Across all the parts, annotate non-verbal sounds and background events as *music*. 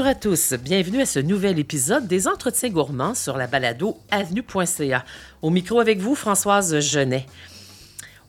Bonjour à tous, bienvenue à ce nouvel épisode des Entretiens gourmands sur la balado avenue.ca. Au micro avec vous, Françoise Genet.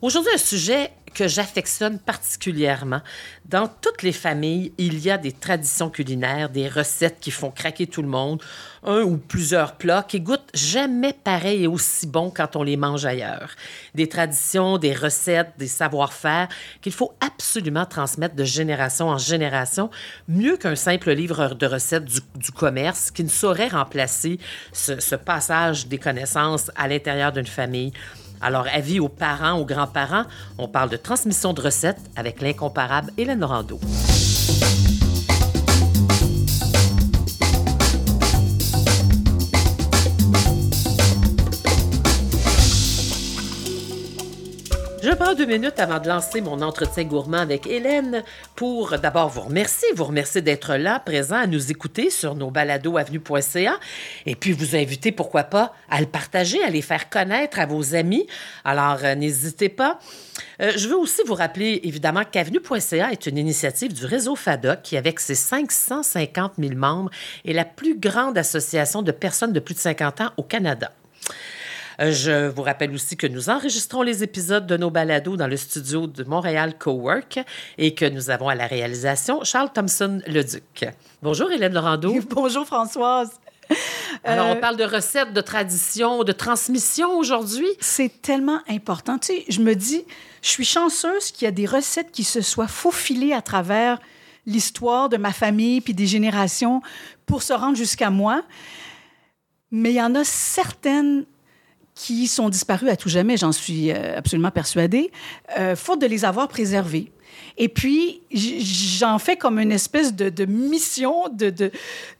Aujourd'hui, un sujet que j'affectionne particulièrement. Dans toutes les familles, il y a des traditions culinaires, des recettes qui font craquer tout le monde, un ou plusieurs plats qui goûtent jamais pareil et aussi bon quand on les mange ailleurs. Des traditions, des recettes, des savoir-faire qu'il faut absolument transmettre de génération en génération, mieux qu'un simple livre de recettes du, commerce qui ne saurait remplacer ce passage des connaissances à l'intérieur d'une famille. Alors, avis aux parents, aux grands-parents, on parle de transmission de recettes avec l'incomparable Hélène Rando. Je prends deux minutes avant de lancer mon entretien gourmand avec Hélène pour d'abord vous remercier, vous remercier d'être là, présent, à nous écouter sur nos balados avenue.ca et puis vous inviter, pourquoi pas, à le partager, à les faire connaître à vos amis. Alors, euh, n'hésitez pas. Euh, je veux aussi vous rappeler, évidemment, qu'avenue.ca est une initiative du réseau FADOC qui, avec ses 550 000 membres, est la plus grande association de personnes de plus de 50 ans au Canada. Je vous rappelle aussi que nous enregistrons les épisodes de nos balados dans le studio de Montréal Cowork et que nous avons à la réalisation Charles Thompson-Leduc. Bonjour Hélène Laurando. *laughs* Bonjour Françoise. Alors, on euh, parle de recettes, de traditions, de transmission aujourd'hui. C'est tellement important. Tu sais, je me dis, je suis chanceuse qu'il y a des recettes qui se soient faufilées à travers l'histoire de ma famille puis des générations pour se rendre jusqu'à moi. Mais il y en a certaines qui sont disparus à tout jamais, j'en suis euh, absolument persuadée, euh, faute de les avoir préservés. Et puis, j'en fais comme une espèce de, mission de,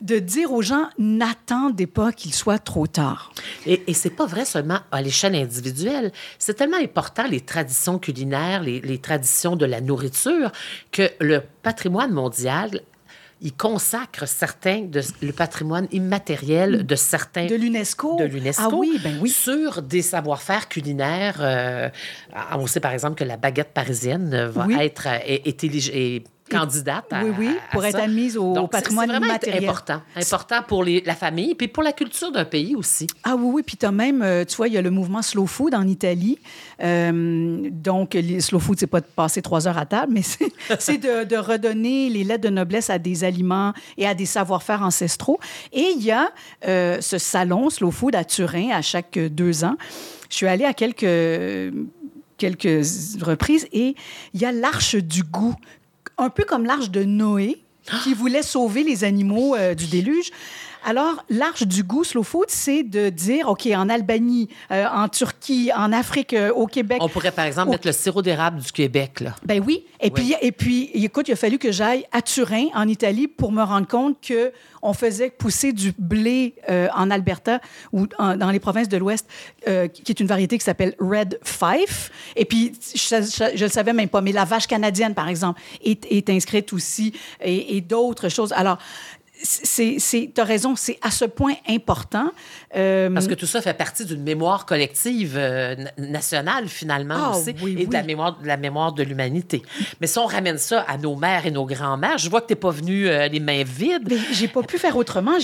de, dire aux gens, n'attendez pas qu'il soit trop tard. Et, et c'est pas vrai seulement à l'échelle individuelle. C'est tellement important, les traditions culinaires, les traditions de la nourriture, que le patrimoine mondial il consacre certains de le patrimoine immatériel de certains de l'UNESCO? De l'UNESCO. Ah oui, ben oui. Sur des savoir-faire culinaires. Euh, on sait par exemple que la baguette parisienne va être est, est, est candidate à, Oui, oui, pour être admise au patrimoine c'est vraiment immatériel. important. Important pour les, la famille, puis pour la culture d'un pays aussi. Ah oui, oui, puis tu as même, euh, tu vois, il y a le mouvement Slow Food en Italie. Euh, donc, les Slow Food, c'est pas de passer trois heures à table, mais *laughs* c'est de, de, redonner les lettres de noblesse à des aliments et à des savoir-faire ancestraux. Et il y a euh, ce salon Slow Food à Turin à chaque deux ans. Je suis allée à quelques quelques reprises et il y a l'arche du goût un peu comme l'arche de Noé, qui voulait sauver les animaux euh, du déluge. Alors, l'arche du goût, Slow Food, c'est de dire, OK, en Albanie, euh, en Turquie, en Afrique, euh, au Québec. On pourrait, par exemple, mettre le sirop d'érable du Québec, là. Ben oui. Et, Puis, et puis, écoute, il a fallu que j'aille à Turin, en Italie, pour me rendre compte que on faisait pousser du blé en Alberta ou dans les provinces de l'Ouest, qui est une variété qui s'appelle Red Fife. Et puis, je ne le savais même pas, mais la vache canadienne, par exemple, est, est inscrite aussi et, et d'autres choses. Alors, tu as raison, c'est à ce point important. Euh, Parce que tout ça fait partie d'une mémoire collective euh, nationale, finalement, ah aussi, et de la mémoire de la mémoire de l'humanité. Mais si on ramène ça à nos mères et nos grands-mères, je vois que tu n'es pas venu euh, les mains vides. Mais j'ai pas pu faire autrement.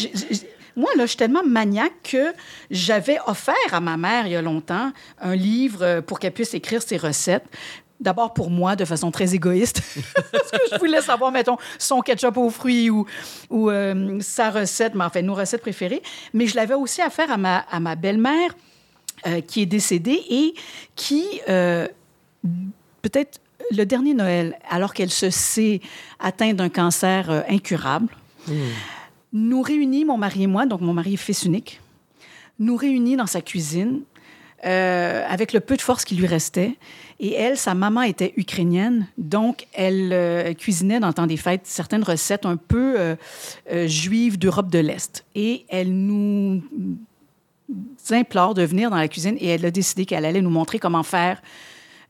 moi, là, je suis tellement maniaque que j'avais offert à ma mère, il y a longtemps, un livre pour qu'elle puisse écrire ses recettes. D'abord pour moi, de façon très égoïste, *laughs* parce que je voulais savoir, mettons, son ketchup aux fruits ou, ou euh, sa recette, mais enfin, nos recettes préférées. Mais je l'avais aussi à faire à ma, à ma belle-mère, euh, qui est décédée et qui, euh, peut-être le dernier Noël, alors qu'elle se sait atteinte d'un cancer incurable, hmm. nous réunit, mon mari et moi, donc mon mari est fils unique, nous réunit dans sa cuisine avec le peu de force qui lui restait. Et elle, sa maman était ukrainienne, donc elle euh, cuisinait dans le temps des fêtes certaines recettes un peu euh, juives d'Europe de l'Est. Et elle nous implore de venir dans la cuisine et elle a décidé qu'elle allait nous montrer comment faire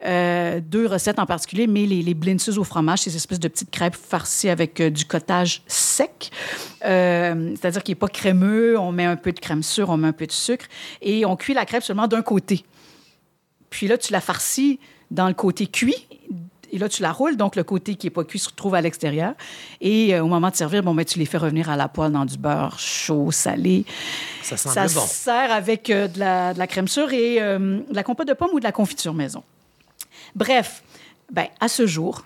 euh, deux recettes en particulier, mais les, les blintzes au fromage, ces espèces de petites crêpes farcies avec euh, du cottage sec. Euh, c'est-à-dire qu'il n'est pas crémeux, on met un peu de crème sûre, on met un peu de sucre et on cuit la crêpe seulement d'un côté. Puis là, tu la farcis dans le côté cuit et là, tu la roules, donc le côté qui n'est pas cuit se retrouve à l'extérieur. Et euh, au moment de servir, bon, ben, tu les fais revenir à la poêle dans du beurre chaud, salé. Ça semble Ça bon. sert avec euh, de, la, de la crème sûre et euh, de la compote de pommes ou de la confiture maison. Bref, ben, à ce jour,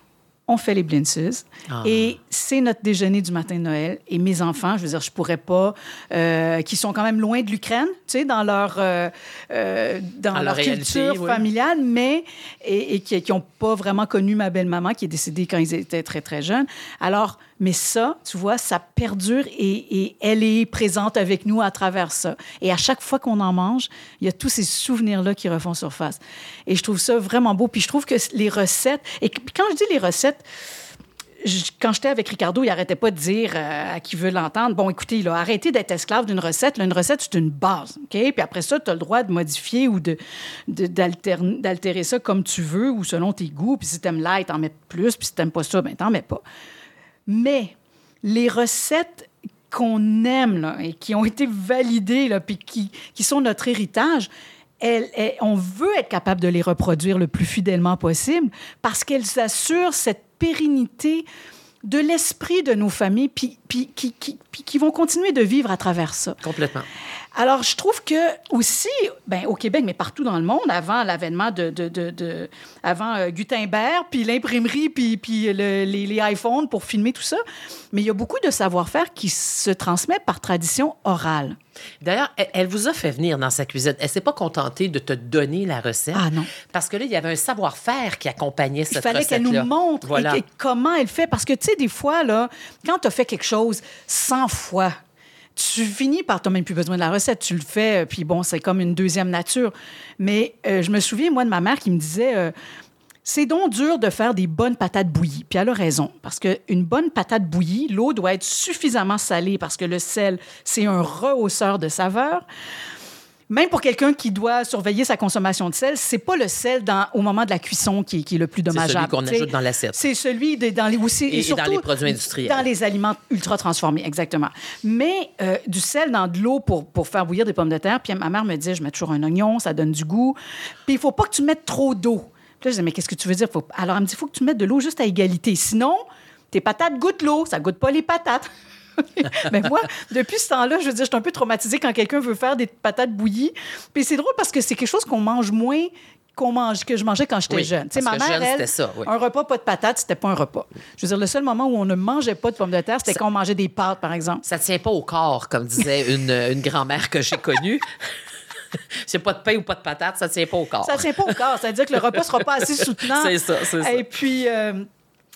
on fait les blintzes Ah. et c'est notre déjeuner du matin de Noël. Et mes enfants, je veux dire, je pourrais pas, euh, qui sont quand même loin de l'Ukraine, tu sais, dans leur, euh, euh, dans Dans leur leur réalité, culture oui. familiale, mais et, et qui n'ont pas vraiment connu ma belle-maman qui est décédée quand ils étaient très, très jeunes. Alors, mais ça, tu vois, ça perdure et, et elle est présente avec nous à travers ça. Et à chaque fois qu'on en mange, il y a tous ces souvenirs-là qui refont surface. Et je trouve ça vraiment beau. Puis je trouve que les recettes, et quand je dis les recettes, quand j'étais avec Ricardo, il arrêtait pas de dire euh, à qui veut l'entendre, bon, écoutez, il a arrêté d'être esclave d'une recette. Une recette, c'est une base, OK? Puis après ça, tu as le droit de modifier ou de, d'altérer ça comme tu veux ou selon tes goûts. Puis si t'aimes light, t'en mets plus. Puis si t'aimes pas ça, ben t'en mets pas. Mais les recettes qu'on aime et qui ont été validées, puis qui, sont notre héritage, on veut être capable de les reproduire le plus fidèlement possible parce qu'elles assurent cette pérennité de l'esprit de nos familles, puis, qui, qui vont continuer de vivre à travers ça. Complètement. Alors, je trouve que aussi, ben, au Québec, mais partout dans le monde, avant l'avènement de, de, de, de- avant euh, Gutenberg, puis l'imprimerie, puis, puis le- les, les iPhones pour filmer tout ça, mais il y a beaucoup de savoir-faire qui se transmet par tradition orale. D'ailleurs, elle, elle vous a fait venir dans sa cuisine. Elle s'est pas contentée de te donner la recette. Ah non. Parce que là, il y avait un savoir-faire qui accompagnait Il cette fallait qu'elle nous montre et- Voilà. et comment elle fait. Parce que, tu sais, des fois, là, quand tu as fait quelque chose 100 fois, tu finis par, tu même plus besoin de la recette, tu le fais, euh, puis bon, c'est comme une deuxième nature. Mais euh, je me souviens, moi, de ma mère qui me disait, euh, c'est donc dur de faire des bonnes patates bouillies. Puis elle a raison, parce qu'une bonne patate bouillie, l'eau doit être suffisamment salée parce que le sel, c'est un rehausseur de saveur. Même pour quelqu'un qui doit surveiller sa consommation de sel, c'est pas le sel dans, au moment de la cuisson qui, est- qui est le plus dommageable. celui qu'on ajoute dans l'assiette. C'est celui de- dans les aussi Et- et dans surtout les produits industriels. Dans les aliments ultra transformés, exactement. Mais euh, du sel dans de l'eau pour, pour faire bouillir des pommes de terre. Puis ma mère me disait, je mets toujours un oignon, ça donne du goût. Puis il faut pas que tu mettes trop d'eau. Puis là, je disais, mais qu'est-ce que tu veux dire? Faut- Alors elle me dit, il faut que tu mettes de l'eau juste à égalité. Sinon, tes patates goûtent l'eau, ça goûte pas les patates. *laughs* Mais moi, depuis ce temps-là, je veux dire, je suis un peu traumatisée quand quelqu'un veut faire des patates bouillies. Puis c'est drôle parce que c'est quelque chose qu'on mange moins qu'on mange, que je mangeais quand j'étais Oui, jeune. Tu sais, ma mère, jeune, elle, ça, oui. un repas pas de patates, c'était pas un repas. Je veux dire, le seul moment où on ne mangeait pas de pommes de terre, c'était quand on mangeait des pâtes, par exemple. Ça tient pas au corps, comme disait une, une grand-mère que j'ai connue. *laughs* C'est pas de pain ou pas de patate, ça tient pas au corps. Ça tient pas au corps. C'est-à-dire que le repas sera pas assez *laughs* soutenant. C'est ça, c'est ça. Et puis, euh,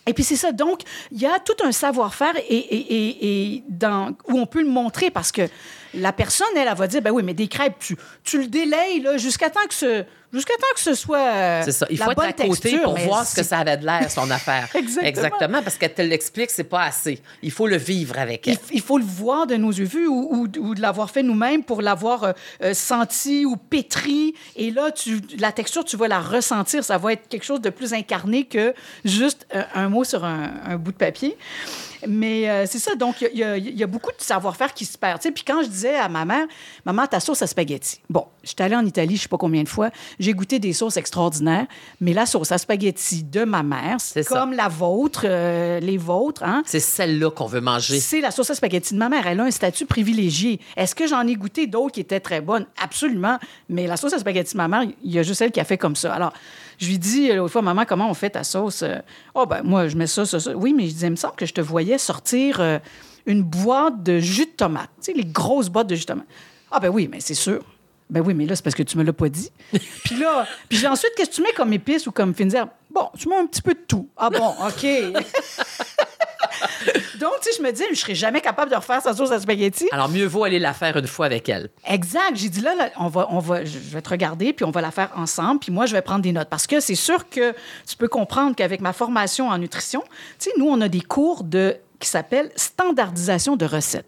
et puis c'est ça. Donc, il y a tout un savoir-faire et, où on peut le montrer parce que la personne, elle, elle va dire, ben oui, mais des crêpes, tu, tu le délayes jusqu'à temps que ce, jusqu'à temps que ce soit euh, C'est ça. Il faut être à côté texture, pour voir ce que ça avait de l'air, son affaire. *laughs* Exactement. parce qu'elle te l'explique, c'est pas assez. Il faut le vivre avec elle. Il, il faut le voir de nos yeux vus ou, ou- ou de l'avoir fait nous-mêmes pour l'avoir euh, euh, senti ou pétri. Et là, tu, la texture, tu vas la ressentir. Ça va être quelque chose de plus incarné que juste euh, un mot sur un, un bout de papier. Mais euh, c'est ça. Donc, il y, a- il y a beaucoup de savoir-faire qui se perd. Puis quand je disais à ma mère, maman, ta sauce à spaghetti. Bon, j'étais allée en Italie, je sais pas combien de fois. J'ai goûté des sauces extraordinaires. Mais la sauce à spaghetti de ma mère, C'est ça. comme la vôtre, euh, les vôtres, hein, C'est celle-là qu'on veut manger. c'est la sauce à spaghetti de ma mère. Elle a un statut privilégié. Est-ce que j'en ai goûté d'autres qui étaient très bonnes? Absolument. Mais la sauce à spaghetti de ma mère, il y a juste elle qui a fait comme ça. Alors, je lui dis euh, l'autre fois, maman, comment on fait ta sauce? Euh, Oh, ben, moi, je mets ça, ça, ça. Oui, mais je disais, il me semble que je te voyais sortir euh, une boîte de jus de tomate. Tu sais, les grosses boîtes de jus de tomate. Ah, ben oui, mais c'est sûr. Ben oui, mais là, c'est parce que tu me l'as pas dit. *laughs* puis là, puis j'ai ensuite, qu'est-ce que tu mets comme épice ou comme fines herbes? Bon, tu mets un petit peu de tout. Ah bon, OK. *laughs* *laughs* Donc, tu sais, je me dis, je serais jamais capable de refaire sa sauce à spaghetti. Alors, mieux vaut aller la faire une fois avec elle. Exact. J'ai dit là, là, on va, on va, je vais te regarder, puis on va la faire ensemble, puis moi, je vais prendre des notes. Parce que c'est sûr que tu peux comprendre qu'avec ma formation en nutrition, tu sais, nous, on a des cours de, qui s'appellent standardisation de recettes.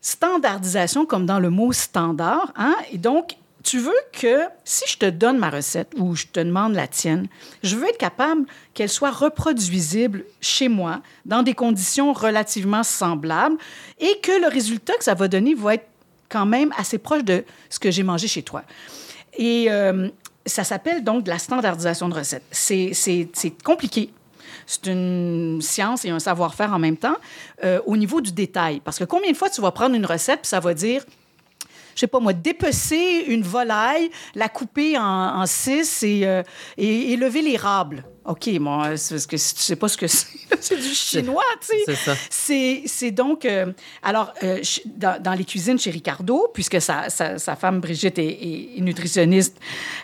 Standardisation, comme dans le mot standard, hein? Et donc, tu veux que si je te donne ma recette ou je te demande la tienne, je veux être capable qu'elle soit reproduisible chez moi dans des conditions relativement semblables et que le résultat que ça va donner va être quand même assez proche de ce que j'ai mangé chez toi. Et euh, ça s'appelle donc de la standardisation de recettes. C'est compliqué. C'est une science et un savoir-faire en même temps euh, au niveau du détail. Parce que combien de fois tu vas prendre une recette, puis ça va dire je sais pas moi, dépecer une volaille, la couper en, six et, euh, et, lever l'érable. OK, moi, c'est parce que si tu sais pas ce que *laughs* c'est, c'est du chinois, tu sais. C'est ça. C'est donc... Euh, alors, euh, dans, dans, les cuisines chez Ricardo, puisque sa, sa, sa femme Brigitte est, nutritionniste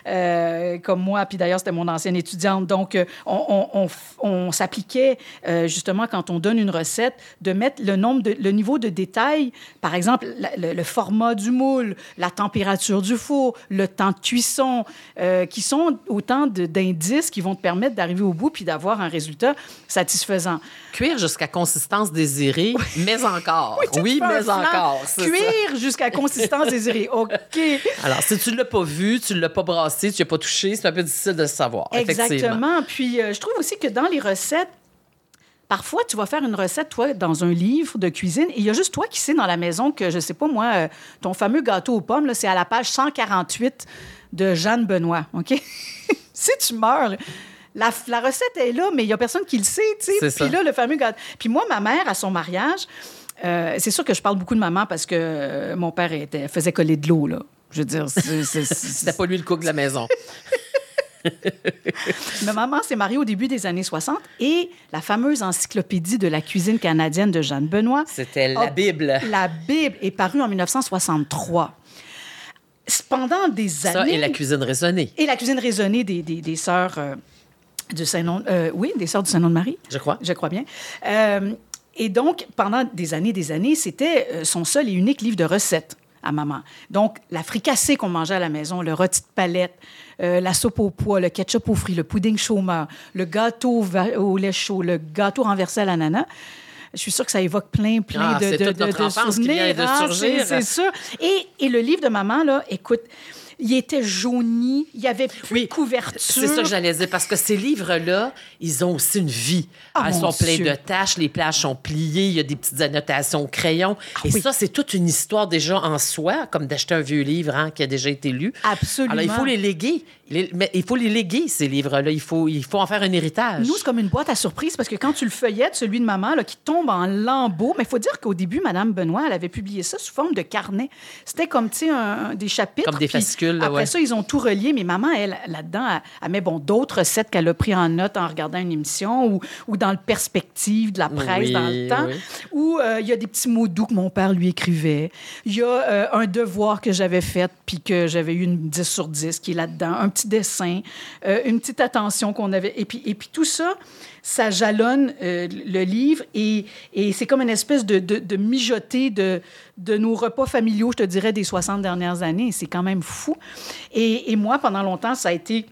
euh, comme moi, puis d'ailleurs, c'était mon ancienne étudiante, donc on, on, on, s'appliquait justement, quand on donne une recette, de mettre le, nombre de, le niveau de détail, par exemple, le, format du moule, la température du four, le temps de cuisson, qui sont autant d'indices qui vont te permettre d'arriver au bout puis d'avoir un résultat satisfaisant. Cuire jusqu'à consistance désirée, mais encore. oui, mais encore. Cuire jusqu'à consistance désirée. OK. Alors, si tu ne l'as pas vu, tu ne l'as pas brassé, tu n'as pas touché, c'est un peu difficile de le savoir. Exactement. Puis, euh, je trouve aussi que dans les recettes, Parfois, tu vas faire une recette, toi, dans un livre de cuisine, et il y a juste toi qui sais dans la maison que, je sais pas, moi, euh, ton fameux gâteau aux pommes, c'est à la page 148 de Jeanne Benoît, OK? *laughs* si tu meurs, la, recette est là, mais il n'y a personne qui le sait, tu sais. Puis là, le fameux gâteau. Puis moi, ma mère, à son mariage, euh, c'est sûr que je parle beaucoup de maman parce que euh, mon père était, faisait coller de l'eau, là. Je veux dire, *laughs* c'était pas lui le cook de la maison. *laughs* Ma maman s'est mariée au début des années 60 et la fameuse encyclopédie de la cuisine canadienne de Jeanne Benoît. C'était la Bible. La Bible est parue en 1963 pendant des années. Ça et la cuisine raisonnée. Et la cuisine raisonnée des, des, des sœurs euh, du Saint-Nom, euh, oui, des Sœurs du Saint-Nom de Marie. Je crois. Je crois bien. Euh, et donc, pendant des années, des années, c'était euh, son seul et unique livre de recettes à maman. Donc, la fricassée qu'on mangeait à la maison, le rôti de palette, la soupe au pois, le ketchup aux fruits, le pudding chômeur, le gâteau au lait chaud, le gâteau renversé à l'ananas. Je suis sûre que ça évoque plein, plein ah, de, de, de, de souvenirs. Hein, c'est sûr. Et, et, le livre de maman, là, écoute, il était jauni, il y avait plus de couverture. C'est ça que j'allais dire, parce que ces livres-là, ils ont aussi une vie. Ah, Ils sont pleins de taches, les plages sont pliées, il y a des petites annotations au crayon. Ah et ça, c'est toute une histoire déjà en soi, comme d'acheter un vieux livre hein, qui a déjà été lu. Absolument. Alors, il faut les léguer. Mais il faut les léguer, ces livres-là. Il faut, il faut en faire un héritage. Nous, c'est comme une boîte à surprise parce que quand tu le feuillettes, celui de maman, là, qui tombe en lambeaux, mais il faut dire qu'au début, Madame Benoît, elle avait publié ça sous forme de carnet. C'était comme, tu sais, des chapitres. Comme des fascicules. Après ça, ils ont tout relié. Mais maman, elle, là-dedans, elle, met bon, d'autres recettes qu'elle a pris en note en regardant une émission ou, ou dans le perspective de la presse dans le temps. Où euh, il y a des petits mots doux que mon père lui écrivait. Il y a euh, un devoir que j'avais fait puis que j'avais eu une 10 sur 10 qui est là-dedans. Un petit dessin, euh, une petite attention qu'on avait. Et puis, et puis tout ça, ça jalonne euh, le livre et, et c'est comme une espèce de, de, de mijoter de, de nos repas familiaux, je te dirais, des 60 dernières années. C'est quand même fou. Et, et moi, pendant longtemps, ça a été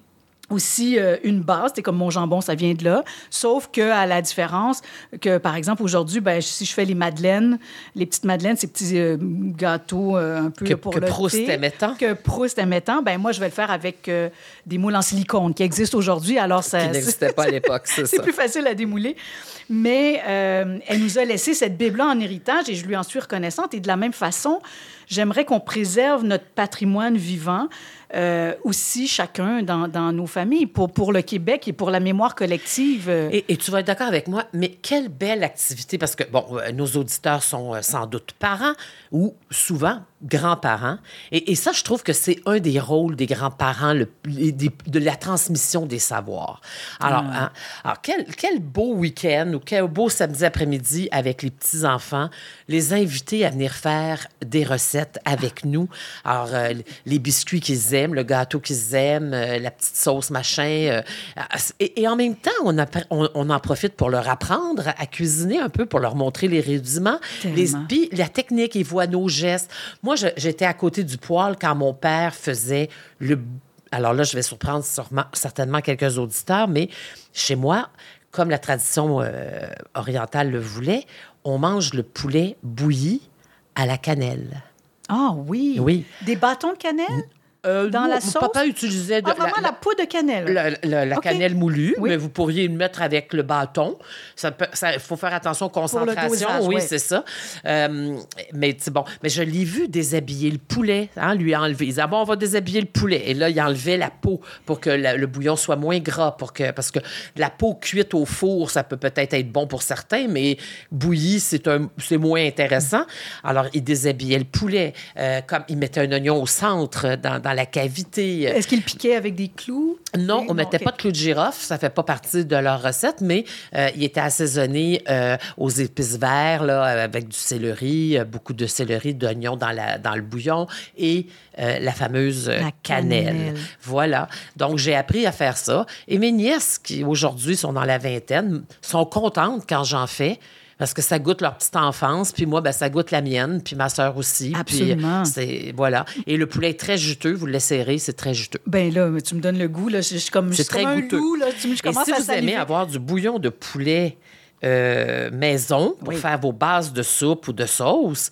aussi euh, une base. C'est comme mon jambon, ça vient de là. Sauf que à la différence que, par exemple, aujourd'hui, ben, si je fais les madeleines, les petites madeleines, ces petits euh, gâteaux euh, un peu que, pour que le Proust thé, aimait tant. que Proust aimait tant, ben moi, je vais le faire avec des moules en silicone qui existent aujourd'hui. Alors, ça, qui n'existait pas à l'époque, c'est *laughs* C'est plus facile à démouler. Mais elle nous a laissé cette Bible-là en héritage et je lui en suis reconnaissante. Et de la même façon, j'aimerais qu'on préserve notre patrimoine vivant euh, aussi chacun dans, dans, nos familles pour, pour le Québec et pour la mémoire collective. Et, et tu vas être d'accord avec moi, mais quelle belle activité, parce que, bon, euh, nos auditeurs sont euh, sans doute parents ou souvent grands-parents. Et, et, ça, je trouve que c'est un des rôles des grands-parents, de la transmission des savoirs. Alors, ah. hein, alors quel, quel beau week-end ou quel beau samedi après-midi avec les petits-enfants, les inviter à venir faire des recettes avec nous. Alors, euh, les biscuits qu'ils aiment, le gâteau qu'ils aiment, euh, la petite sauce machin. Euh, et, et, en même temps, on, a, on, on, en profite pour leur apprendre à cuisiner un peu, pour leur montrer les rudiments, les, la technique, ils voient nos gestes. Moi, moi, j'étais à côté du poêle quand mon père faisait le. Alors là, je vais surprendre sûrement, certainement quelques auditeurs, mais chez moi, comme la tradition euh, orientale le voulait, on mange le poulet bouilli à la cannelle. Ah oui. Oui. Des bâtons de cannelle? Euh, dans nous, la sauce? Papa utilisait de, Ah, vraiment la, poudre de cannelle. la, la- la OK. cannelle moulue, Oui. mais vous pourriez le mettre avec le bâton. Ça faut faire attention concentrations. dosage, oui, ouais. c'est ça. Euh, mais bon. Mais je l'ai vu déshabiller le poulet, hein, lui enlever. Il disait, ah bon, on va déshabiller le poulet. Et là, il enlevait la peau pour que le bouillon soit moins gras. Pour que, parce que la peau cuite au four, ça peut peut-être être bon pour certains, mais bouillie, c'est un- c'est moins intéressant. Alors, il déshabillait le poulet. euh, comme il mettait un oignon au centre, dans, dans la cavité. Est-ce qu'il piquait avec des clous? Non, on mettait ok. pas de clous de girofle, ça fait pas partie de leur recette, mais euh, il était assaisonné euh, aux épices vertes, là, avec du céleri, euh, beaucoup de céleri, d'oignons dans, la, dans le bouillon et euh, la fameuse La cannelle. cannelle. Voilà. Donc, j'ai appris à faire ça. Et mes nièces, qui aujourd'hui sont dans la vingtaine, sont contentes quand j'en fais. Parce que ça goûte leur petite enfance, puis moi, ben, ça goûte la mienne, puis ma sœur aussi. puis, Absolument. c'est voilà. Et le poulet est très juteux, vous le laisserez, c'est très juteux. Ben là, tu me donnes le goût. Là. Je, suis comme, je comme très un goûteux. loup. Là. Tu, je Et si à vous saliver. aimez avoir du bouillon de poulet euh, maison pour Oui. faire vos bases de soupe ou de sauce,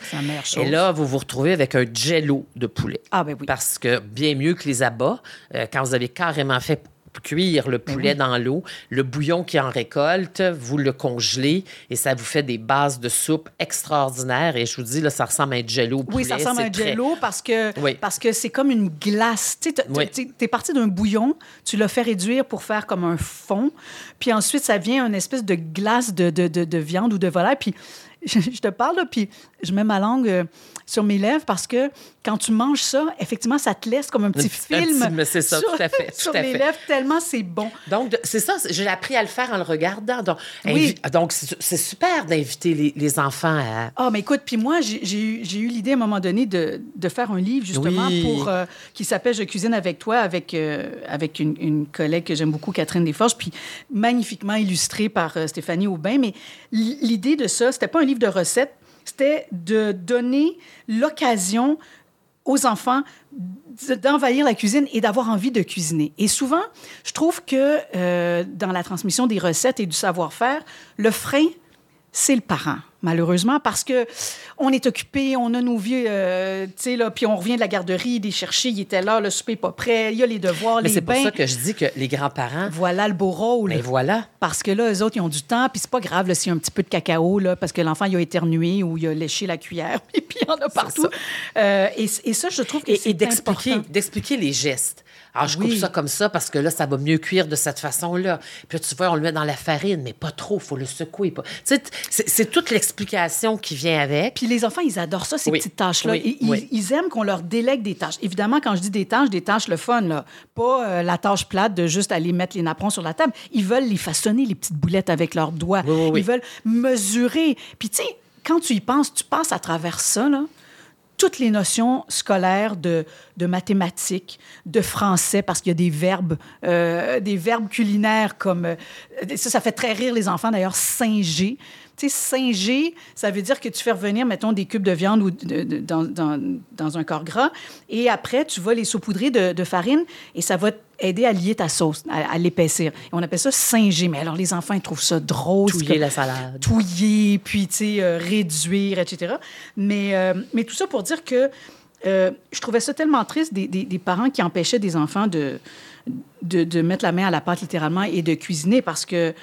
et là, vous vous retrouvez avec un jello de poulet. Ah, ben oui. Parce que bien mieux que les abats, euh, quand vous avez carrément fait cuire le poulet dans l'eau, le bouillon qui en récolte, vous le congelez et ça vous fait des bases de soupe extraordinaires. Et je vous dis, là, ça ressemble à un jello poulet. Oui, ça ressemble à un très- jello parce que Oui. parce que c'est comme une glace. Tu Oui. es parti d'un bouillon, tu l'as fait réduire pour faire comme un fond, puis ensuite ça vient une espèce de glace de, de, de, de viande ou de volaille. Puis *laughs* je, je te parle là, puis je mets ma langue euh, sur mes lèvres parce que quand tu manges ça, effectivement, ça te laisse comme un petit Un petit- film. mais c'est ça, sur, tout à fait, *laughs* tout sur à les fait. lèvres tellement c'est bon. Donc, c'est ça, j'ai appris à le faire en le regardant. Donc, Oui. donc c'est super d'inviter les, les enfants à. Ah, mais écoute, puis moi, j'ai- eu, l'idée à un moment donné de, de faire un livre, justement, Oui. pour, euh, qui s'appelle Je cuisine avec toi, avec, euh, avec une, une collègue que j'aime beaucoup, Catherine Desforges, puis magnifiquement illustré par Stéphanie Aubin. Mais l'idée de ça, c'était pas un livre de recettes, c'était de donner l'occasion aux enfants d'envahir la cuisine et d'avoir envie de cuisiner. Et souvent, je trouve que euh, dans la transmission des recettes et du savoir-faire, le frein, c'est le parent, malheureusement, parce que on est occupé, on a nos vieux, euh, tu sais, là, puis on revient de la garderie, il est cherché, il était là, le souper n'est pas prêt, il y a les devoirs, Mais les c'est pour ça que je dis que les grands-parents, Voilà le beau rôle. ben voilà. Parce que là, eux autres, ils ont du temps, puis c'est pas grave là, s'il y a un petit peu de cacao, là, parce que l'enfant, il a éternué ou il a léché la cuillère, et *laughs* puis il y en a partout. Euh, et, et ça, je trouve que Et, c'est et d'expliquer, important. d'expliquer les gestes. Alors, je Oui. coupe ça comme ça parce que là, ça va mieux cuire de cette façon-là. Puis là, tu vois, on le met dans la farine, mais pas trop, il faut le secouer. pas- Tu sais, c'est, toute l'explication qui vient avec. Puis les enfants, ils adorent ça, ces Oui. petites tâches-là. Oui, Ils, aiment qu'on leur délègue des tâches. Évidemment, quand je dis des tâches, des tâches le fun, là. Pas euh, la tâche plate de juste aller mettre les napperons sur la table. Ils veulent les façonner, les petites boulettes avec leurs doigts. Ils veulent mesurer. Puis tu sais, quand tu y penses, tu passes à travers ça, là toutes les notions scolaires de, de mathématiques, de français, parce qu'il y a des verbes, euh, des verbes culinaires comme... euh, ça, ça fait très rire les enfants, d'ailleurs, singer. Tu sais, singer, ça veut dire que tu fais revenir, mettons, des cubes de viande ou dans, dans, dans un corps gras, et après, tu vas les saupoudrer de, de farine, et ça va aider à lier ta sauce, à, à l'épaissir. Et on appelle ça singer. Mais alors, les enfants, ils trouvent ça drôle. Touiller la salade. touiller, puis, tu sais, euh, réduire, etc. Mais, euh, mais tout ça pour dire que euh, je trouvais ça tellement triste des, des- des parents qui empêchaient des enfants de, de, de mettre la main à la pâte, littéralement, et de cuisiner parce que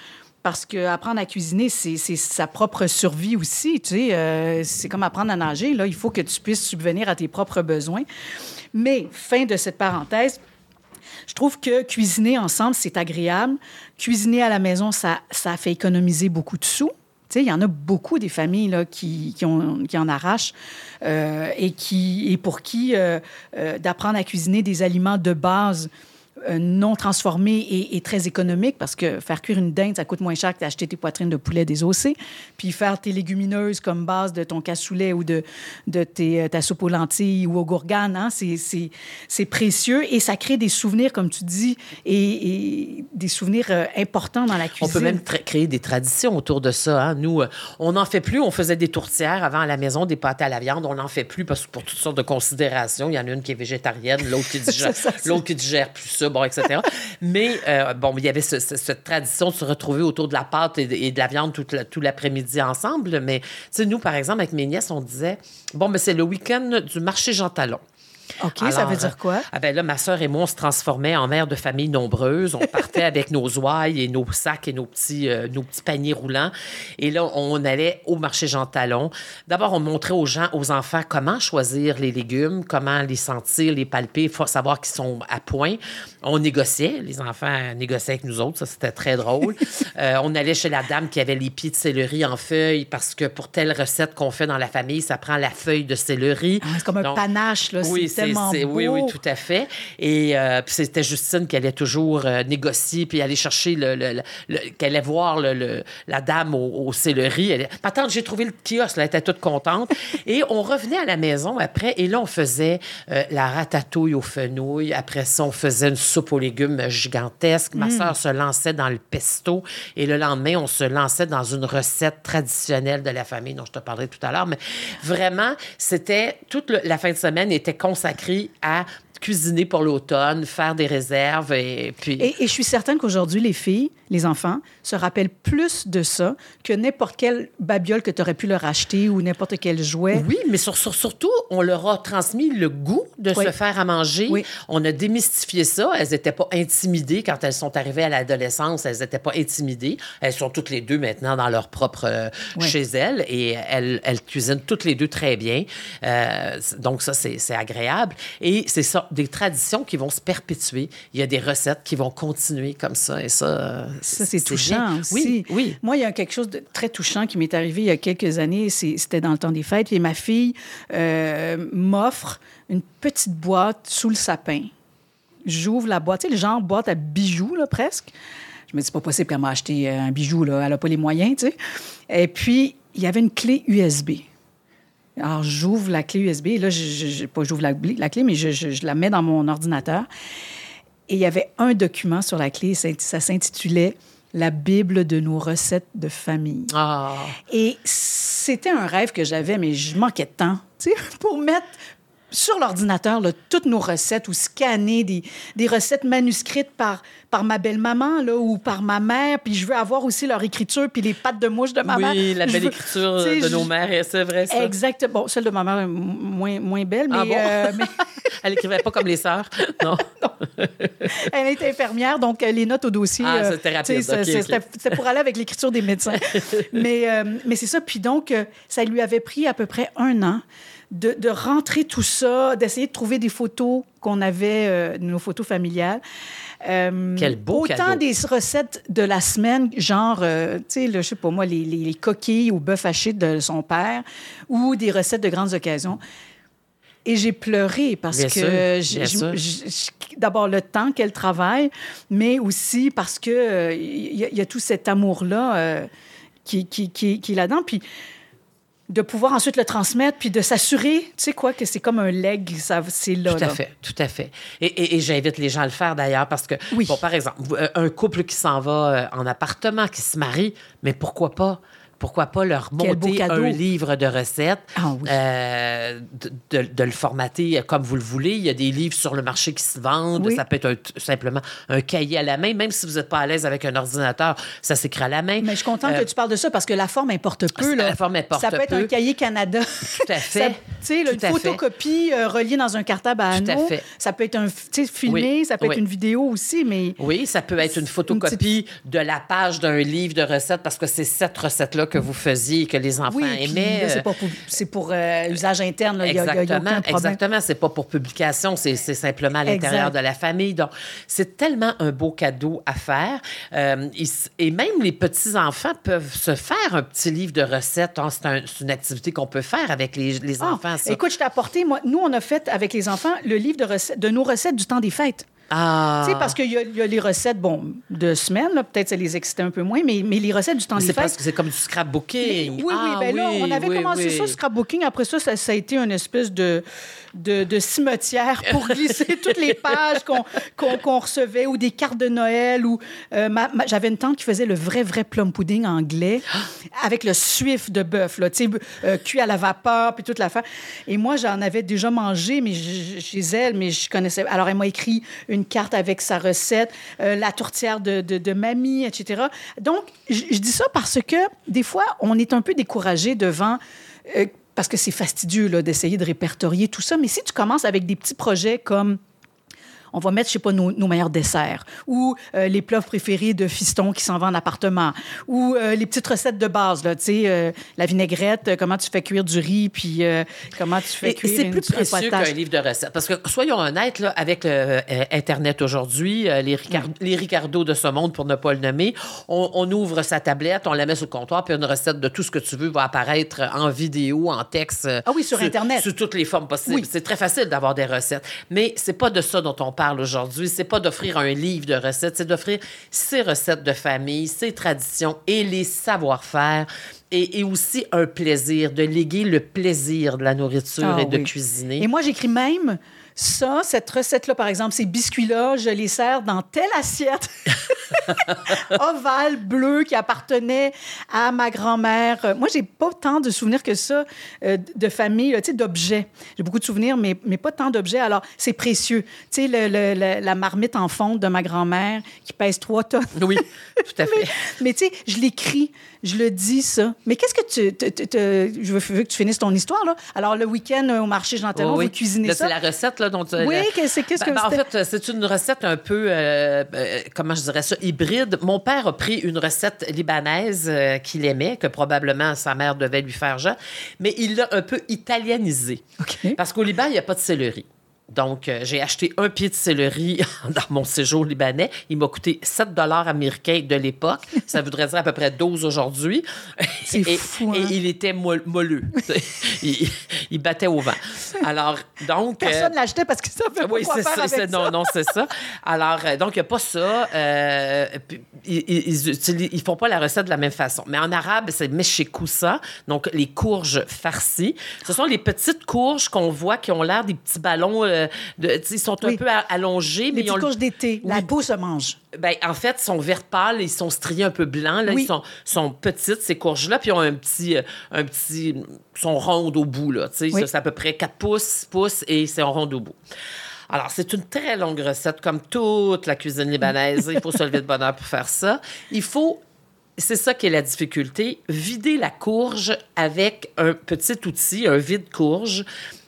parce que apprendre à cuisiner, c'est c'est sa propre survie aussi. Tu sais, euh, c'est comme apprendre à nager. Là, il faut que tu puisses subvenir à tes propres besoins. Mais fin de cette parenthèse. Je trouve que cuisiner ensemble, c'est agréable. Cuisiner à la maison, ça, ça fait économiser beaucoup de sous. Il y en a beaucoup des familles là, qui, qui, en arrachent euh, et, qui, et pour qui euh, euh, d'apprendre à cuisiner des aliments de base non transformés et, et très économiques, parce que faire cuire une dinde, ça coûte moins cher que d'acheter tes poitrines de poulet désossées. Puis faire tes légumineuses comme base de ton cassoulet ou de, de tes, euh, ta soupe aux lentilles ou aux gourganes, hein, c'est- c'est c'est précieux et ça crée des souvenirs, comme tu dis, et, et des souvenirs euh, importants dans la On cuisine. peut même créer des traditions autour de ça. hein. Nous, euh, on n'en fait plus. On faisait des tourtières avant à la maison, des pâtés à la viande. On n'en fait plus parce que pour toutes sortes de considérations. Il y en a une qui est végétarienne, l'autre qui *laughs* digère, l'autre qui digère plus ça, bon, etc. *laughs* Mais euh, bon, il y avait ce- ce- cette tradition de se retrouver autour de la pâte et de, et de la viande toute la- tout l'après-midi ensemble. Mais nous, par exemple, avec mes nièces, on disait bon, ben c'est le week-end du marché Jean Talon. OK, ça veut dire quoi? Ah ben là, ma sœur et moi, on se transformait en mère de famille nombreuse. On partait *laughs* avec nos ouailles et nos sacs et nos petits, euh, nos petits paniers roulants. Et là, on allait au marché Jean Talon. D'abord, on montrait aux gens, aux enfants, comment choisir les légumes, comment les sentir, les palper, il faut savoir qu'ils sont à point. On négociait, les enfants négociaient avec nous autres, ça c'était très drôle. *laughs* Euh, on allait chez la dame qui avait les pieds de céleri en feuilles parce que pour telle recette qu'on fait dans la famille, ça prend la feuille de céleri. Ah, c'est comme un panache, là. Oui, c'est tellement beau. Oui, oui, tout à fait. Et euh, puis c'était Justine qui allait toujours euh, négocier puis aller chercher le, le, qu'elle allait voir le, la dame au, céleri. Elle, Attends, j'ai trouvé le kiosque, elle était toute contente. *laughs* et on revenait à la maison après et là on faisait la ratatouille aux fenouilles. Après ça, on faisait une soupe aux légumes gigantesque. Ma mm. soeur se lançait dans le pesto et le lendemain, on se lançait dans une recette traditionnelle de la famille dont je te parlerai tout à l'heure. Mais vraiment, c'était toute la fin de semaine était consacrée à cuisiner pour l'automne, faire des réserves et puis... Et, je suis certaine qu'aujourd'hui, les filles, les enfants, se rappellent plus de ça que n'importe quelle babiole que tu aurais pu leur acheter ou n'importe quel jouet. Oui, mais surtout, on leur a transmis le goût de se faire à manger. On a démystifié ça. Elles n'étaient pas intimidées quand elles sont arrivées à l'adolescence. Elles n'étaient pas intimidées. Elles sont toutes les deux maintenant dans leur propre... Euh, chez elles et elles, elles, cuisinent toutes les deux très bien. Euh, donc ça, c'est agréable. Et c'est ça des traditions qui vont se perpétuer. Il y a des recettes qui vont continuer comme ça. Et ça, ça c'est touchant aussi. Oui, oui. Moi, il y a quelque chose de très touchant qui m'est arrivé il y a quelques années. C'était dans le temps des fêtes. Et ma fille euh, m'offre une petite boîte sous le sapin. J'ouvre la boîte, tu sais, le genre boîte à bijoux, là, presque. Je me dis, c'est pas possible qu'elle m'a acheté un bijou, là. Elle n'a pas les moyens, tu sais. Et puis, il y avait une clé USB. Alors, j'ouvre la clé USB. Là, je, pas j'ouvre la, la, clé, mais je, la mets dans mon ordinateur. Et il y avait un document sur la clé. Ça, ça s'intitulait La Bible de nos recettes de famille. Ah. Et c'était un rêve que j'avais, mais je manquais de temps *laughs* pour mettre sur l'ordinateur toutes nos recettes ou scanner des, des recettes manuscrites par, par ma belle-maman ou par ma mère. Puis je veux avoir aussi leur écriture puis les pattes de mouche de ma mère. Oui, la belle écriture de nos mères, c'est vrai ça? Exactement. Bon, celle de ma mère est moins, moins belle, mais... Ah euh, *laughs* Elle écrivait pas comme les sœurs, *laughs* non. Elle était infirmière, donc euh, les notes au dossier... Ah, euh, c'était rapide. C'était pour aller avec l'écriture des médecins. *laughs* mais mais c'est ça. Puis donc, ça lui avait pris à peu près un an de, rentrer tout ça, d'essayer de trouver des photos qu'on avait, euh, nos photos familiales. Euh, Quel beau Autant des recettes de la semaine, genre, euh, tu sais, je sais pas moi, les, coquilles au bœuf haché de son père, ou des recettes de grandes occasions. Et j'ai pleuré parce que d'abord le temps qu'elle travaille, mais aussi parce que il y, a tout cet amour-là qui, qui, qui, qui est là-dedans. Puis de pouvoir ensuite le transmettre, puis de s'assurer, tu sais quoi, que c'est comme un leg, ça, c'est là. Tout à fait, tout à fait. Et, j'invite les gens à le faire d'ailleurs, parce que, oui. bon, par exemple, euh, un couple qui s'en va euh, en appartement, qui se marie, mais pourquoi pas? Pourquoi pas leur monter un livre de recettes, ah euh, de, le formater comme vous le voulez. Il y a des livres sur le marché qui se vendent. Ça peut être simplement un cahier à la main. Même si vous n'êtes pas à l'aise avec un ordinateur, ça s'écrit à la main. Mais je suis contente que euh, tu parles de ça parce que la forme importe peu. Là. La forme importe peu. Ça peut être un cahier Canada. Tout à *laughs* fait. Sais, une photocopie euh, reliée dans un cartable à anneaux. Ça peut être un filmé, ça peut être une vidéo aussi, mais... Oui, ça peut être une photocopie de la page d'un livre de recettes parce que c'est cette recette-là que vous faisiez, que les enfants aimaient. C'est pour, pour euh, usage interne. Là. Exactement, y a, exactement. C'est pas pour publication, c'est simplement à l'intérieur de la famille. Donc, c'est tellement un beau cadeau à faire. Euh, et, même les petits-enfants peuvent se faire un petit livre de recettes. Hein. c'est une activité qu'on peut faire avec les, les ah, Écoute, je t'ai apporté, moi, nous, on a fait avec les enfants le livre de, recettes, de nos recettes du temps des fêtes. Ah. Tu sais, parce qu'il y, a les recettes, bon, de semaine, peut-être ça les excitait un peu moins, mais, mais les recettes du temps des fêtes... C'est parce que c'est comme du scrapbooking. Oui, oui, ah, ben là, on avait commencé ça, scrapbooking. Après ça, ça, ça, a été une espèce de, de, cimetière pour *laughs* glisser toutes les pages qu'on recevait, ou des cartes de Noël, ou... Euh, j'avais une tante qui faisait le vrai, vrai plum pudding anglais, avec le suif de bœuf, tu sais, euh, cuit à la vapeur, puis toute la l'affaire. Et moi, j'en avais déjà mangé, mais chez elle, mais je connaissais... Alors, elle m'a écrit une carte avec sa recette, euh, la tourtière de, de, mamie, etc. Donc, je dis ça parce que des fois, on est un peu découragé devant... Euh, parce que c'est fastidieux d'essayer de répertorier tout ça. Mais si tu commences avec des petits projets comme on va mettre, je sais pas, nos, nos meilleurs desserts, ou euh, les plats préférés de fiston qui s'en va en appartement, ou euh, les petites recettes de base, là, tu sais, euh, la vinaigrette, comment tu fais cuire du riz, puis comment tu fais Et- cuire c'est plus précieux qu'un livre de recettes. Parce que, soyons honnêtes, là, avec le, Internet aujourd'hui, les, Ricard- les Ricardo de ce monde, pour ne pas le nommer, on, on ouvre sa tablette, on la met sur le comptoir, puis une recette de tout ce que tu veux va apparaître en vidéo, en texte. Ah oui, sur Internet. Sous toutes les formes possibles. Oui. C'est très facile d'avoir des recettes. Mais c'est pas de ça dont on parle aujourd'hui. C'est pas d'offrir un livre de recettes, c'est d'offrir ses recettes de famille, ses traditions et les savoir-faire. Et, et aussi un plaisir, de léguer le plaisir de la nourriture Ah et de oui. cuisiner. Et moi, j'écris même ça, cette recette-là, par exemple, ces biscuits-là, je les sers dans telle assiette *laughs* ovale, bleue, qui appartenait à ma grand-mère. Moi, j'ai pas tant de souvenirs que ça euh, de famille, tu sais, d'objets. J'ai beaucoup de souvenirs, mais, mais pas tant d'objets. Alors, c'est précieux. Tu sais, le- le- le- la marmite en fonte de ma grand-mère qui pèse 3 tonnes. Oui, tout à *laughs* fait. Mais tu sais, je l'écris, je le dis, ça. Mais qu'est-ce que tu... te- te- te- je veux, que tu finisses ton histoire, là. Alors, le week-end euh, au marché Jean Talon, Oh, oui. vous cuisinez Là, ça. C'est la recette là, dont tu Oui, la- qu'est-ce Ben, que ben, en fait, c'est une recette un peu, euh, euh, comment je dirais ça, hybride. Mon père a pris une recette libanaise euh, qu'il aimait, que probablement sa mère devait lui faire genre, mais il l'a un peu italianisé. OK. Parce qu'au Liban, il n'y a pas de céleri. Donc, euh, j'ai acheté un pied de céleri *laughs* dans mon séjour libanais. Il m'a coûté 7 dollars américains de l'époque. Ça voudrait dire à peu près 12 aujourd'hui. Et, fou, et hein? il était moll- molleux. *laughs* il, il battait au vent. Alors, donc... euh, Personne l'achetait parce que ça fait oui, c'est ça. Non, non, c'est ça. Alors, euh, donc, il n'y a pas ça. ils, ils font pas la recette de la même façon. Mais en arabe, c'est meshekoussa, donc les courges farcies. Ce sont les petites courges qu'on voit qui ont l'air des petits ballons. Euh, de, ils sont un Oui. peu a- allongés, mais Les ils ont courges d'été. La peau se mange. ben, en fait, ils sont vert pâles, ils sont striés un peu blancs. Là. Oui. Ils sont, sont petites, ces courges-là, puis ils ont un petit, euh, un petit... Sont rondes au bout, là. Oui. c'est à peu près 4 pouces, pouces, et c'est rond au bout. Alors, c'est une très longue recette, comme toute la cuisine libanaise. Il faut se lever de bonne heure pour faire ça. Il faut... C'est ça qui est la difficulté. Vider la courge avec un petit outil, un vide-courge,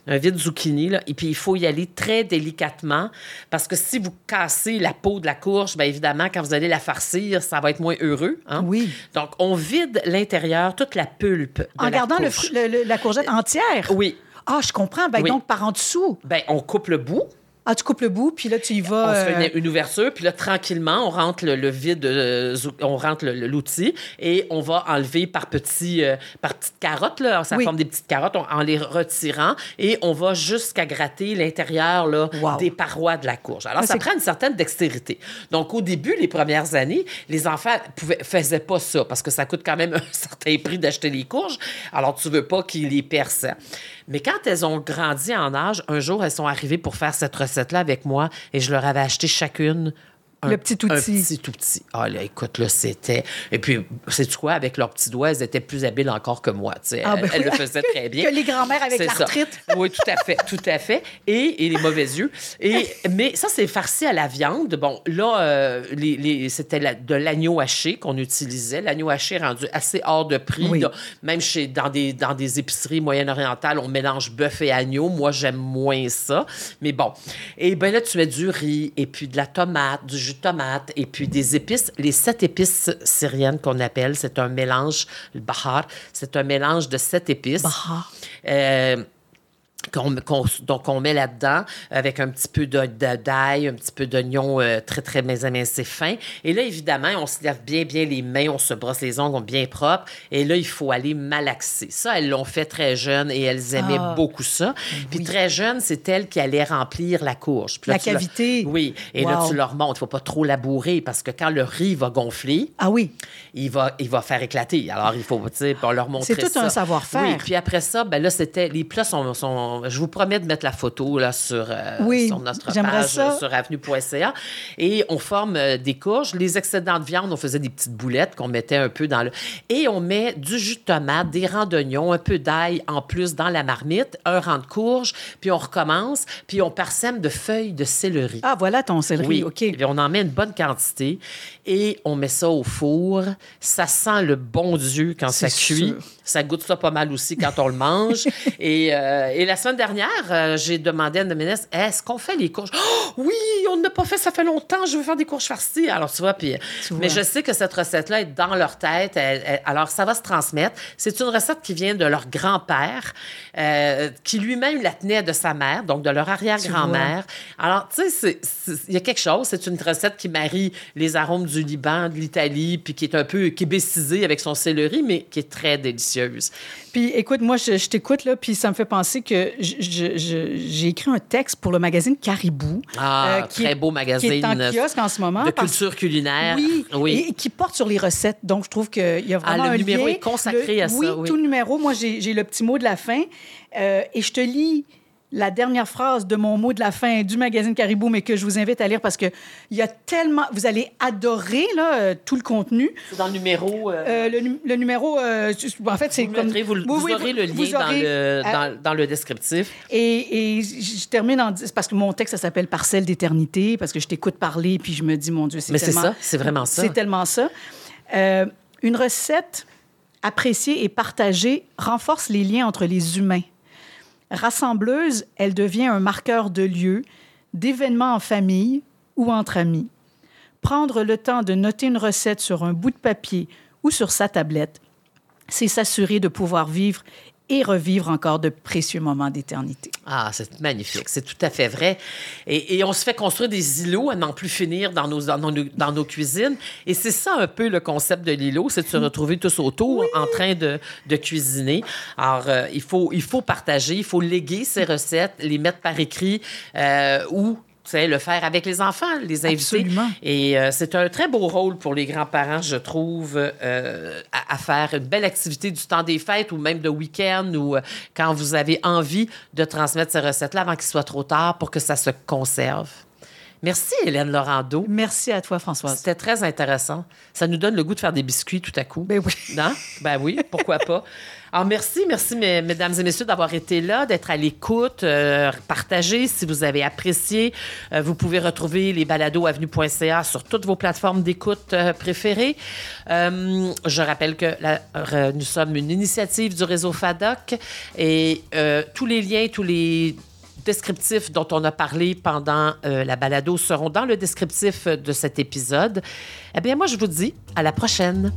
un vide zucchini, là, et puis il faut y aller très délicatement parce que si vous cassez la peau de la courge, bien évidemment, quand vous allez la farcir, ça va être moins heureux. hein. Oui. Donc, on vide l'intérieur, toute la pulpe. de En gardant le courge. fru- le- le- la courgette entière? Oui. Ah, je comprends. Ben, Oui. donc, par en dessous? Ben, on coupe le bout. Ah, tu coupes le bout, puis là, tu y On vas. se fait euh, une, une ouverture, puis là, tranquillement, on rentre le, le vide, euh, on rentre l'outil et on va enlever par petits, euh, par petites carottes, là, ça Oui. forme des petites carottes, on- en les retirant et on va jusqu'à gratter l'intérieur Wow. des parois de la courge. Alors, Mais ça prend une certaine dextérité. Donc, au début, les premières années, les enfants pouvaient, faisaient pas ça parce que ça coûte quand même *laughs* un certain prix d'acheter les courges. Alors, tu veux pas qu'ils les percent. Mais quand elles ont grandi en âge, un jour, elles sont arrivées pour faire cette recette-là avec moi et je leur avais acheté chacune un, Le petit outil. Un petit outil. Ah là, écoute, là, c'était... Et puis, c'est quoi? Avec leurs petits doigts, elles étaient plus habiles encore que moi, tu sais. Ah, elles, ben elles le faisaient très *laughs* bien. Que les grands-mères avec l'arthrite. *laughs* Oui, tout à fait, tout à fait. Et, et les mauvais yeux. Et, mais ça, c'est farci à la viande. Bon, là, euh, les, les- c'était la- de l'agneau haché qu'on utilisait. L'agneau haché est rendu assez hors de prix. Oui. là. Même chez, dans, des, dans des épiceries moyen-orientales, on mélange bœuf et agneau. Moi, j'aime moins ça. Mais bon. Et bien là, tu mets du riz et puis de la tomate, du jus de tomate et puis des épices. Les sept épices syriennes qu'on appelle, c'est un mélange, le bahar, c'est un mélange de sept épices. Bahar. Euh, qu'on, donc, on met là-dedans avec un petit peu d'ail, un petit peu d'oignon euh, très, très émincé fin. Et là, évidemment, on se lave bien, bien les mains, on se brosse les ongles bien propres. Et là, il faut aller malaxer. Ça, elles l'ont fait très jeune et elles aimaient Ah. beaucoup ça. Puis très jeune, c'est elles qui allaient remplir la courge. Puis là, La leur- cavité. Oui. Et là, tu leur montres. Il ne faut pas trop labourer parce que quand le riz va gonfler, Ah oui. il va, il va faire éclater. Alors, il faut, tu sais, on leur montrer C'est tout ça. un savoir-faire. Oui, puis après ça, ben là, c'était... Les plats sont, sont on- je vous promets de mettre la photo là, sur, euh, Oui, sur notre page ça. sur avenue.ca. Et on forme euh, des courges. Les excédents de viande, on faisait des petites boulettes qu'on mettait un peu dans le. Et on met du jus de tomate, des rangs d'oignons, un peu d'ail en plus dans la marmite, un rang de courge, puis on recommence, puis on parsème de feuilles de céleri. Ah, voilà ton céleri. Oui, OK. Et puis on en met une bonne quantité et on met ça au four. Ça sent le bon Dieu quand ça cuit. sûr. Ça goûte ça pas mal aussi quand on le mange. *laughs* et, euh, et la semaine dernière, euh, j'ai demandé à une de mes nièces, est-ce qu'on fait les courges? Oh, oui, on n'a pas fait, ça fait longtemps, je veux faire des courges farcies. Alors, tu vois, puis, Tu mais je sais que cette recette-là est dans leur tête. Elle- elle- alors, ça va se transmettre. C'est une recette qui vient de leur grand-père, euh, qui lui-même la tenait de sa mère, donc de leur arrière-grand-mère. Alors, tu sais, il y a quelque chose. C'est une recette qui marie les arômes du Liban, de l'Italie, puis qui est un peu québécisée avec son céleri, mais qui est très délicieuse. Puis écoute, moi, je, je t'écoute, là, puis ça me fait penser que j'ai écrit un texte pour le magazine Caribou. Ah, euh, qui très est- beau Qui magazine est en kiosque en ce moment. de parce- culture culinaire. Oui, oui. et qui porte sur les recettes. Donc, je trouve qu'il y a vraiment Ah, le un numéro lien. est consacré Le- à ça, Oui, oui. tout le numéro. Moi, j'ai j'ai le petit mot de la fin. Euh, et je te lis la dernière phrase de mon mot de la fin du magazine Caribou, mais que je vous invite à lire parce que il y a tellement... Vous allez adorer là, euh, tout le contenu. C'est dans le numéro. euh, Euh, le, nu- le numéro, en fait, c'est vous, comme... mettrez- vous- Oui, vous oui, aurez le lien dans, aurez, le, dans, dans le descriptif. Et, et je termine en parce que mon texte, ça s'appelle Parcelle d'éternité, parce que je t'écoute parler, puis je me dis, mon Dieu, c'est Mais c'est tellement... ça, c'est vraiment ça. C'est tellement ça. Une recette appréciée et partagée renforce les liens entre les humains. Rassembleuse, elle devient un marqueur de lieu, d'événements en famille ou entre amis. Prendre le temps de noter une recette sur un bout de papier ou sur sa tablette, c'est s'assurer de pouvoir vivre et revivre encore de précieux moments d'éternité. Ah, c'est magnifique. C'est tout à fait vrai. Et, et on se fait construire des îlots à n'en plus finir dans nos, dans nos, dans nos cuisines. Et c'est ça un peu le concept de l'îlot, c'est de se retrouver tous autour en train de, de cuisiner. Alors, euh, il, faut, il faut partager, il faut léguer ces recettes, les mettre par écrit euh, ou le faire avec les enfants, les inviter. Absolument. Et euh, c'est un très beau rôle pour les grands-parents, je trouve, euh, à, à faire une belle activité du temps des fêtes ou même de week-end ou euh, quand vous avez envie de transmettre ces recettes-là avant qu'il soit trop tard pour que ça se conserve. Merci, Hélène Laurando. Merci à toi, Françoise. C'était très intéressant. Ça nous donne le goût de faire des biscuits tout à coup. Ben oui. Non? *laughs* Ben oui, pourquoi pas. Alors, merci, merci, mes- mesdames et messieurs, d'avoir été là, d'être à l'écoute, euh, partagez si vous avez apprécié. Euh, vous pouvez retrouver les balados avenue.ca sur toutes vos plateformes d'écoute euh, préférées. Euh, je rappelle que la- nous sommes une initiative du réseau FADOC et tous les liens, tous les descriptifs dont on a parlé pendant euh, la balado seront dans le descriptif de cet épisode. Eh bien, moi, je vous dis à la prochaine.